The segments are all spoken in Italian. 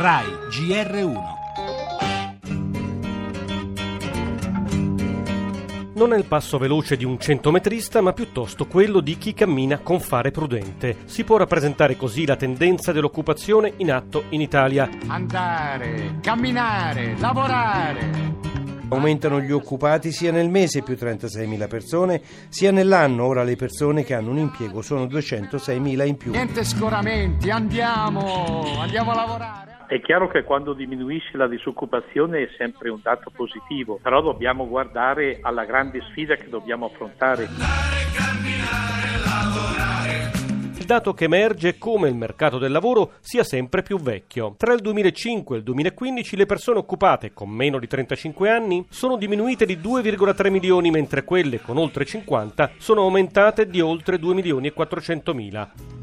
RAI GR1 Non è il passo veloce di un centometrista, ma piuttosto quello di chi cammina con fare prudente. Si può rappresentare così la tendenza dell'occupazione in atto in Italia. Andare, camminare, lavorare. Aumentano gli occupati sia nel mese più 36.000 persone, sia nell'anno. Ora le persone che hanno un impiego sono 206.000 in più. Niente scoramenti, andiamo, andiamo a lavorare. È chiaro che quando diminuisce la disoccupazione è sempre un dato positivo, però dobbiamo guardare alla grande sfida che dobbiamo affrontare. Il dato che emerge è come il mercato del lavoro sia sempre più vecchio. Tra il 2005 e il 2015 le persone occupate con meno di 35 anni sono diminuite di 2,3 milioni, mentre quelle con oltre 50 sono aumentate di oltre 2 milioni e 400 mila.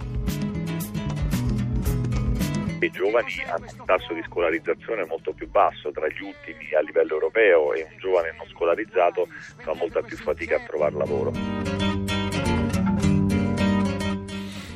I giovani hanno un tasso di scolarizzazione molto più basso, tra gli ultimi a livello europeo e un giovane non scolarizzato fa molta più fatica a trovare lavoro.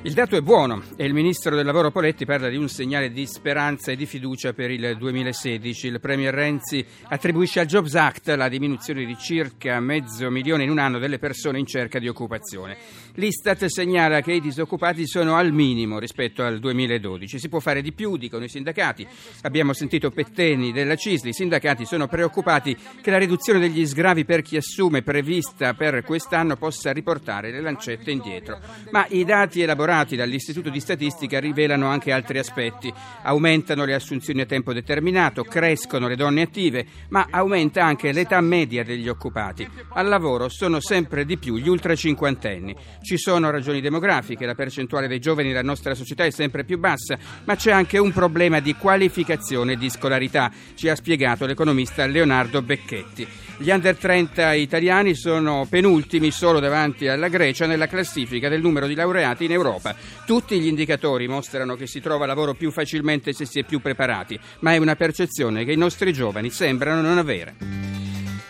Il dato è buono e il ministro del lavoro Poletti parla di un segnale di speranza e di fiducia per il 2016. Il Premier Renzi attribuisce al Jobs Act la diminuzione di circa mezzo milione in un anno delle persone in cerca di occupazione. L'Istat segnala che i disoccupati sono al minimo rispetto al 2012. Si può fare di più, dicono i sindacati. Abbiamo sentito Petteni della Cisli. I sindacati sono preoccupati che la riduzione degli sgravi per chi assume prevista per quest'anno possa riportare le lancette indietro. Ma i dati elaborati elaborati dall'Istituto di Statistica rivelano anche altri aspetti. Aumentano le assunzioni a tempo determinato, crescono le donne attive, ma aumenta anche l'età media degli occupati. Al lavoro sono sempre di più gli ultra cinquantenni. Ci sono ragioni demografiche, la percentuale dei giovani nella nostra società è sempre più bassa, ma c'è anche un problema di qualificazione e di scolarità, ci ha spiegato l'economista Leonardo Becchetti. Gli under 30 italiani sono penultimi solo davanti alla Grecia nella classifica del numero di laureati in Europa. Tutti gli indicatori mostrano che si trova lavoro più facilmente se si è più preparati, ma è una percezione che i nostri giovani sembrano non avere.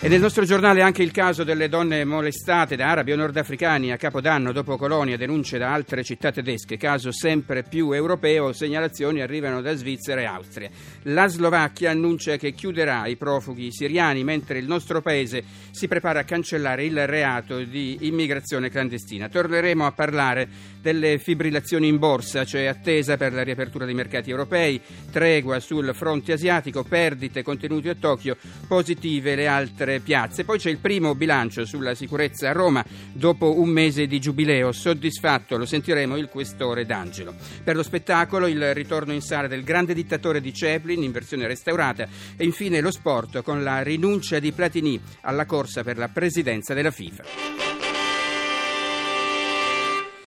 E nel nostro giornale anche il caso delle donne molestate da arabi o nordafricani a Capodanno dopo Colonia, denunce da altre città tedesche, caso sempre più europeo, segnalazioni arrivano da Svizzera e Austria. La Slovacchia annuncia che chiuderà i profughi siriani, mentre il nostro paese si prepara a cancellare il reato di immigrazione clandestina. Torneremo a parlare delle fibrillazioni in borsa, cioè attesa per la riapertura dei mercati europei, tregua sul fronte asiatico, perdite contenute a Tokyo, positive le altre altre piazze. Poi c'è il primo bilancio sulla sicurezza a Roma dopo un mese di giubileo. Soddisfatto, lo sentiremo il questore D'Angelo. Per lo spettacolo il ritorno in sala del grande dittatore di Chaplin in versione restaurata e infine lo sport con la rinuncia di Platini alla corsa per la presidenza della FIFA.